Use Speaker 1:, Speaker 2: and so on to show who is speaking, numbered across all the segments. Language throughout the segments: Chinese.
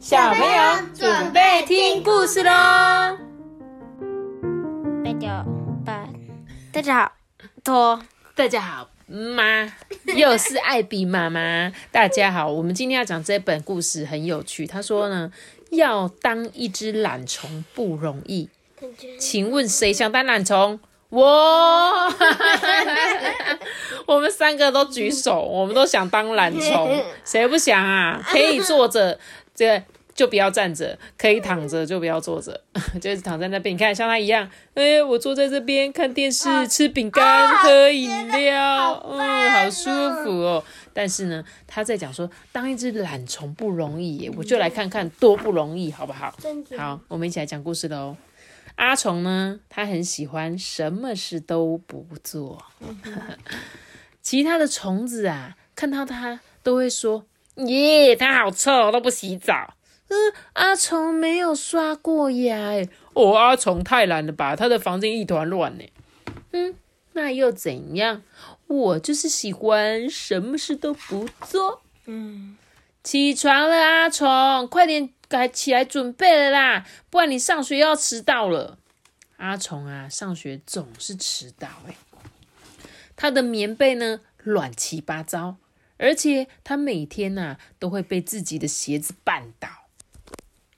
Speaker 1: 小朋友准备听故事喽！
Speaker 2: 大家好，大家好，托，
Speaker 1: 大家好，妈，又是艾比妈妈。大家好，我们今天要讲这本故事很有趣。他说呢，要当一只懒虫不容易，请问谁想当懒虫？我，我们三个都举手，我们都想当懒虫，谁不想啊？可以坐着，这就不要站着；可以躺着，就不要坐着，就是躺在那边。你看，像他一样，哎，我坐在这边看电视、吃饼干、喝饮料，嗯，好舒服哦。但是呢，他在讲说，当一只懒虫不容易耶，我就来看看多不容易，好不好？好，我们一起来讲故事喽。阿虫呢，他很喜欢什么事都不做。其他的虫子啊，看到他都会说：“耶，他好臭，都不洗澡。”嗯，阿虫没有刷过牙。哦，阿虫太懒了吧？他的房间一团乱呢。嗯，那又怎样？我就是喜欢什么事都不做。嗯，起床了，阿虫，快点。该起来准备了啦，不然你上学要迟到了。阿虫啊，上学总是迟到哎。他的棉被呢乱七八糟，而且他每天呐都会被自己的鞋子绊倒。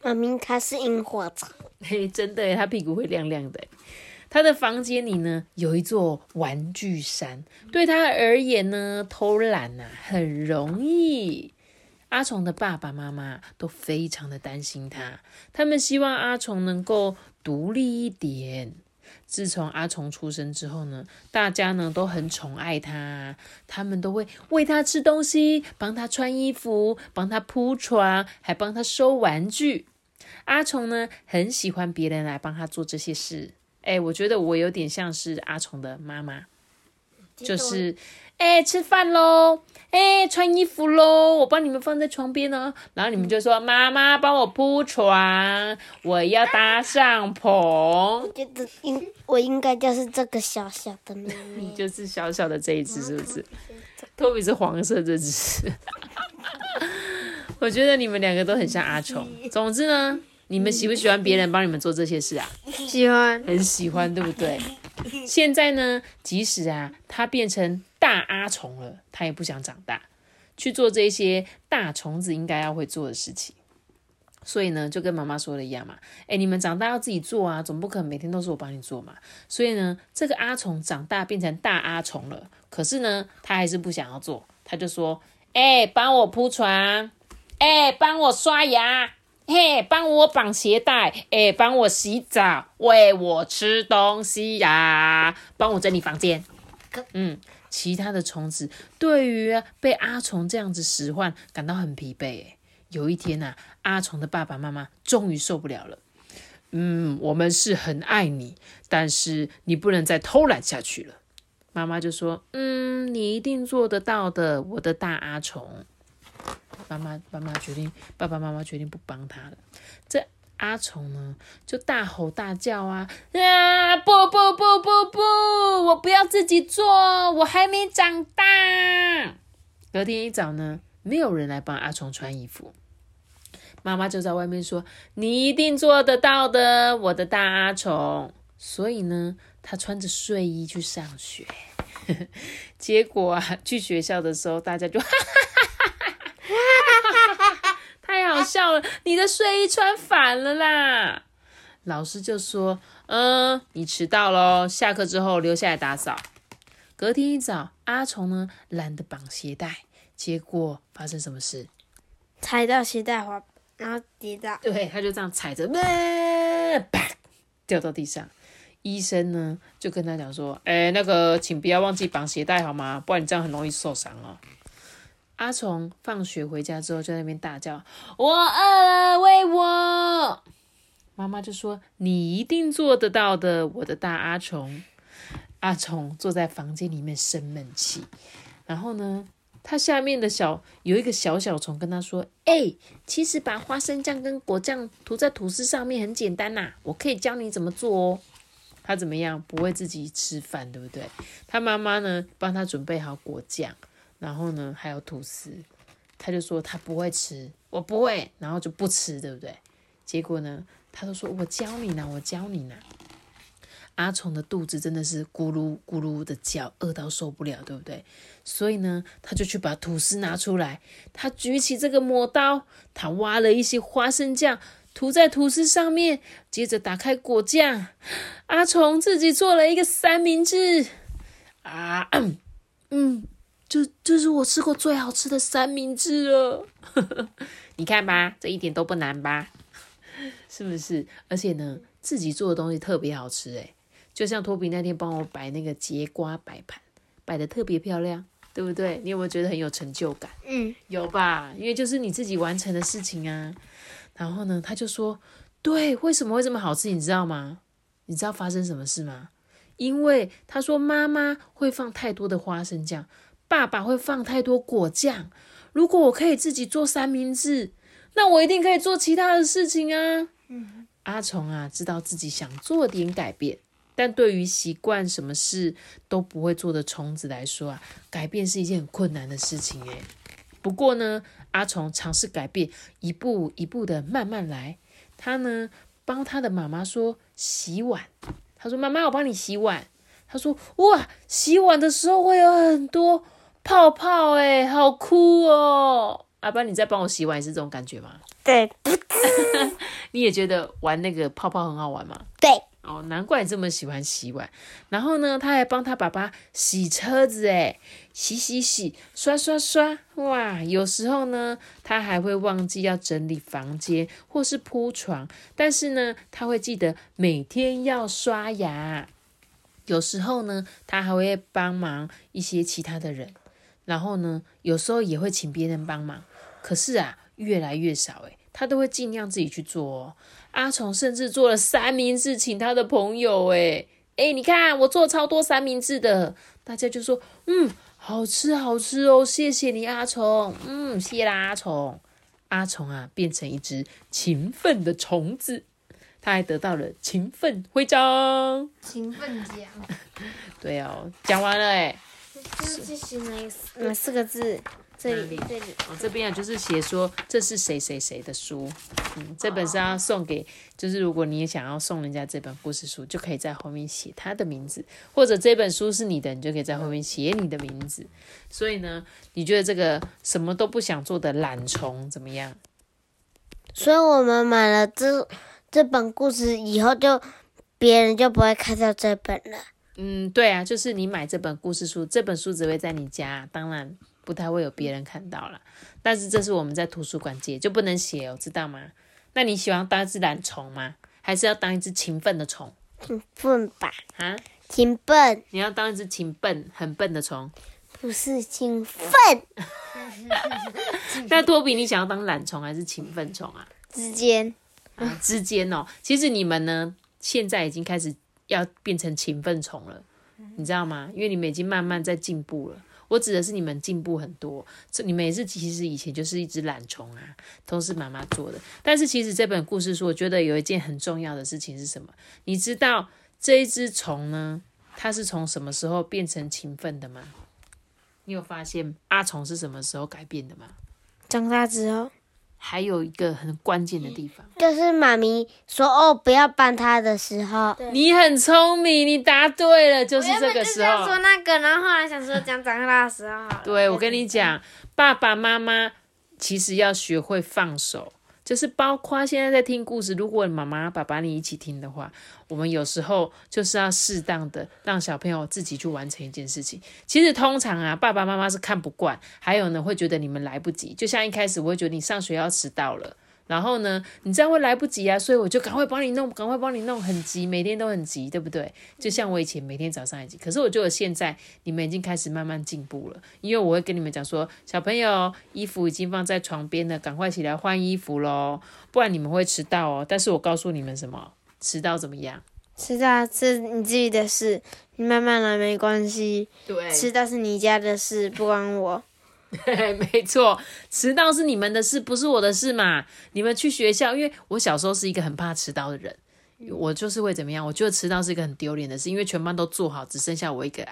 Speaker 2: 妈咪，他是萤火虫。
Speaker 1: 嘿，真的，他屁股会亮亮的。他的房间里呢有一座玩具山，对他而言呢，偷懒呐很容易。阿虫的爸爸妈妈都非常的担心他，他们希望阿虫能够独立一点。自从阿虫出生之后呢，大家呢都很宠爱他，他们都会喂他吃东西，帮他穿衣服，帮他铺床，还帮他收玩具。阿虫呢很喜欢别人来帮他做这些事。哎，我觉得我有点像是阿虫的妈妈，就是。哎，吃饭喽！哎，穿衣服喽！我帮你们放在床边呢。然后你们就说：“妈妈，帮我铺床，我要搭帐篷。”我
Speaker 2: 觉得应我应该就是这个小小的妹妹，
Speaker 1: 就是小小的这一只，是不是？托比是黄色这只。我觉得你们两个都很像阿虫。总之呢，你们喜不喜欢别人帮你们做这些事啊？
Speaker 2: 喜欢，
Speaker 1: 很喜欢，对不对？现在呢，即使啊，他变成。大阿虫了，他也不想长大，去做这些大虫子应该要会做的事情。所以呢，就跟妈妈说的一样嘛，哎，你们长大要自己做啊，总不可能每天都是我帮你做嘛。所以呢，这个阿虫长大变成大阿虫了，可是呢，他还是不想要做，他就说：“哎，帮我铺床，哎，帮我刷牙，嘿，帮我绑鞋带，哎，帮我洗澡，喂我吃东西呀，帮我整理房间。”嗯。其他的虫子对于被阿虫这样子使唤感到很疲惫。有一天呐，阿虫的爸爸妈妈终于受不了了。嗯，我们是很爱你，但是你不能再偷懒下去了。妈妈就说：“嗯，你一定做得到的，我的大阿虫。”妈妈妈妈决定，爸爸妈妈决定不帮他了。这。阿虫呢，就大吼大叫啊！啊，不不不不不，我不要自己做，我还没长大。隔天一早呢，没有人来帮阿虫穿衣服，妈妈就在外面说：“你一定做得到的，我的大阿虫。”所以呢，他穿着睡衣去上学。结果啊，去学校的时候，大家就哈哈。好笑了，你的睡衣穿反了啦！老师就说：“嗯，你迟到喽，下课之后留下来打扫。”隔天一早，阿虫呢懒得绑鞋带，结果发生什么事？
Speaker 2: 踩到鞋带滑，然后跌倒。
Speaker 1: 对，他就这样踩着，啪，掉到地上。医生呢就跟他讲说：“哎，那个，请不要忘记绑鞋带好吗？不然你这样很容易受伤哦。”阿虫放学回家之后，在那边大叫：“我饿了，喂我！”妈妈就说：“你一定做得到的，我的大阿虫。”阿虫坐在房间里面生闷气。然后呢，他下面的小有一个小小虫跟他说：“哎，其实把花生酱跟果酱涂在吐司上面很简单呐，我可以教你怎么做哦。”他怎么样？不会自己吃饭，对不对？他妈妈呢，帮他准备好果酱。然后呢，还有吐司，他就说他不会吃，我不会，然后就不吃，对不对？结果呢，他都说我教你呢，我教你呢。阿虫的肚子真的是咕噜咕噜的叫，饿到受不了，对不对？所以呢，他就去把吐司拿出来，他举起这个抹刀，他挖了一些花生酱涂在吐司上面，接着打开果酱，阿虫自己做了一个三明治。啊，嗯，这这是我吃过最好吃的三明治了。你看吧，这一点都不难吧？是不是？而且呢，自己做的东西特别好吃诶就像托比那天帮我摆那个节瓜摆盘，摆的特别漂亮，对不对？你有没有觉得很有成就感？
Speaker 2: 嗯，
Speaker 1: 有吧？因为就是你自己完成的事情啊。然后呢，他就说：“对，为什么会这么好吃？你知道吗？你知道发生什么事吗？因为他说妈妈会放太多的花生酱，爸爸会放太多果酱。如果我可以自己做三明治，那我一定可以做其他的事情啊。”嗯，阿虫啊，知道自己想做点改变。但对于习惯什么事都不会做的虫子来说啊，改变是一件很困难的事情诶。不过呢，阿虫尝试改变，一步一步的慢慢来。他呢，帮他的妈妈说洗碗。他说：“妈妈，我帮你洗碗。”他说：“哇，洗碗的时候会有很多泡泡，诶，好酷哦！”阿爸，你在帮我洗碗也是这种感觉吗？
Speaker 2: 对，
Speaker 1: 你也觉得玩那个泡泡很好玩吗？
Speaker 2: 对。
Speaker 1: 哦，难怪你这么喜欢洗碗。然后呢，他还帮他爸爸洗车子，哎，洗洗洗，刷刷刷，哇！有时候呢，他还会忘记要整理房间或是铺床，但是呢，他会记得每天要刷牙。有时候呢，他还会帮忙一些其他的人，然后呢，有时候也会请别人帮忙。可是啊，越来越少，诶，他都会尽量自己去做哦。阿虫甚至做了三明治，请他的朋友。诶诶你看我做超多三明治的，大家就说，嗯，好吃好吃哦，谢谢你阿虫，嗯，谢啦阿虫。阿虫啊，变成一只勤奋的虫子，他还得到了勤奋徽章。
Speaker 2: 勤奋奖。
Speaker 1: 对哦，讲完了诶
Speaker 2: 这是哪哪四个字？这里这里
Speaker 1: 哦，这边啊就是写说这是谁谁谁的书，嗯，这本是要送给，就是如果你也想要送人家这本故事书，就可以在后面写他的名字，或者这本书是你的，你就可以在后面写你的名字。所以呢，你觉得这个什么都不想做的懒虫怎么样？
Speaker 2: 所以我们买了这这本故事以后，就别人就不会看到这本了。
Speaker 1: 嗯，对啊，就是你买这本故事书，这本书只会在你家，当然。不太会有别人看到了，但是这是我们在图书馆借，就不能写哦，知道吗？那你喜欢当一只懒虫吗？还是要当一只勤奋的虫？
Speaker 2: 勤奋吧。
Speaker 1: 啊？
Speaker 2: 勤奋。
Speaker 1: 你要当一只勤笨、很笨的虫？
Speaker 2: 不是勤奋。
Speaker 1: 那托比，你想要当懒虫还是勤奋虫啊？
Speaker 2: 之间。
Speaker 1: 啊，之间哦。其实你们呢，现在已经开始要变成勤奋虫了，你知道吗？因为你们已经慢慢在进步了。我指的是你们进步很多，这你们也是其实以前就是一只懒虫啊，都是妈妈做的。但是其实这本故事书，我觉得有一件很重要的事情是什么？你知道这一只虫呢，它是从什么时候变成勤奋的吗？你有发现阿虫是什么时候改变的吗？
Speaker 2: 长大之后。
Speaker 1: 还有一个很关键的地方，
Speaker 2: 就是妈咪说哦不要帮他的时候，
Speaker 1: 你很聪明，你答对了，就是这个时候。
Speaker 2: 说那个，然后后来想说讲长大的时候。
Speaker 1: 对，我跟你讲，爸爸妈妈其实要学会放手。就是包括现在在听故事，如果妈妈、爸爸你一起听的话，我们有时候就是要适当的让小朋友自己去完成一件事情。其实通常啊，爸爸妈妈是看不惯，还有呢会觉得你们来不及。就像一开始我会觉得你上学要迟到了。然后呢，你这样会来不及啊，所以我就赶快帮你弄，赶快帮你弄，很急，每天都很急，对不对？就像我以前每天早上很急，可是我觉得现在你们已经开始慢慢进步了，因为我会跟你们讲说，小朋友衣服已经放在床边了，赶快起来换衣服喽，不然你们会迟到哦。但是我告诉你们什么，迟到怎么样？
Speaker 2: 迟到是你自己的事，你慢慢来没关系。
Speaker 1: 对，
Speaker 2: 迟到是你家的事，不关我。
Speaker 1: 没错，迟到是你们的事，不是我的事嘛。你们去学校，因为我小时候是一个很怕迟到的人，我就是会怎么样？我觉得迟到是一个很丢脸的事，因为全班都坐好，只剩下我一个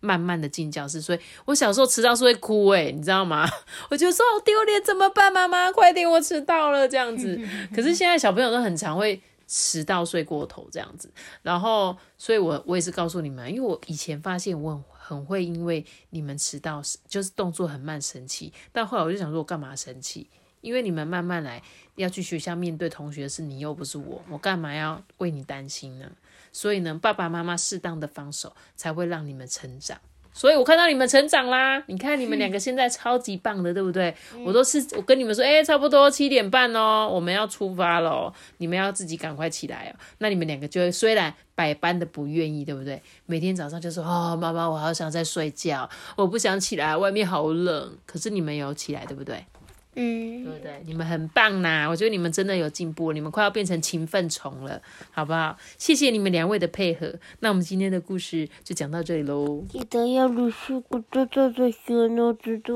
Speaker 1: 慢慢的进教室。所以我小时候迟到是会哭诶、你知道吗？我就说好丢脸，怎么办？妈妈，快点，我迟到了这样子。可是现在小朋友都很常会迟到、睡过头这样子。然后，所以我我也是告诉你们，因为我以前发现我很会因为你们迟到，就是动作很慢生气。但后来我就想说，我干嘛生气？因为你们慢慢来，要去学校面对同学是你又不是我，我干嘛要为你担心呢？所以呢，爸爸妈妈适当的放手，才会让你们成长。所以我看到你们成长啦，你看你们两个现在超级棒的，对不对？我都是我跟你们说，哎、差不多七点半哦，我们要出发喽，你们要自己赶快起来哦。那你们两个就会虽然百般的不愿意，对不对？每天早上就说哦，妈妈，我好想再睡觉，我不想起来，外面好冷。可是你们有起来，对不对？
Speaker 2: 嗯，
Speaker 1: 对不对？你们很棒呐，我觉得你们真的有进步，你们快要变成勤奋虫了，好不好？谢谢你们两位的配合。那我们今天的故事就讲到这里喽。
Speaker 2: 记得要录书，我做做做学呢，知道。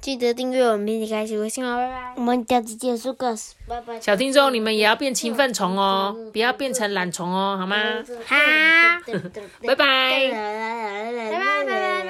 Speaker 2: 记得订阅我们一起开始微信哦，拜拜。我们下次结束故事，拜拜。
Speaker 1: 小听众，你们也要变勤奋虫哦，不要变成懒虫哦，好吗？
Speaker 2: 好，
Speaker 1: 拜拜。
Speaker 2: 拜拜拜拜。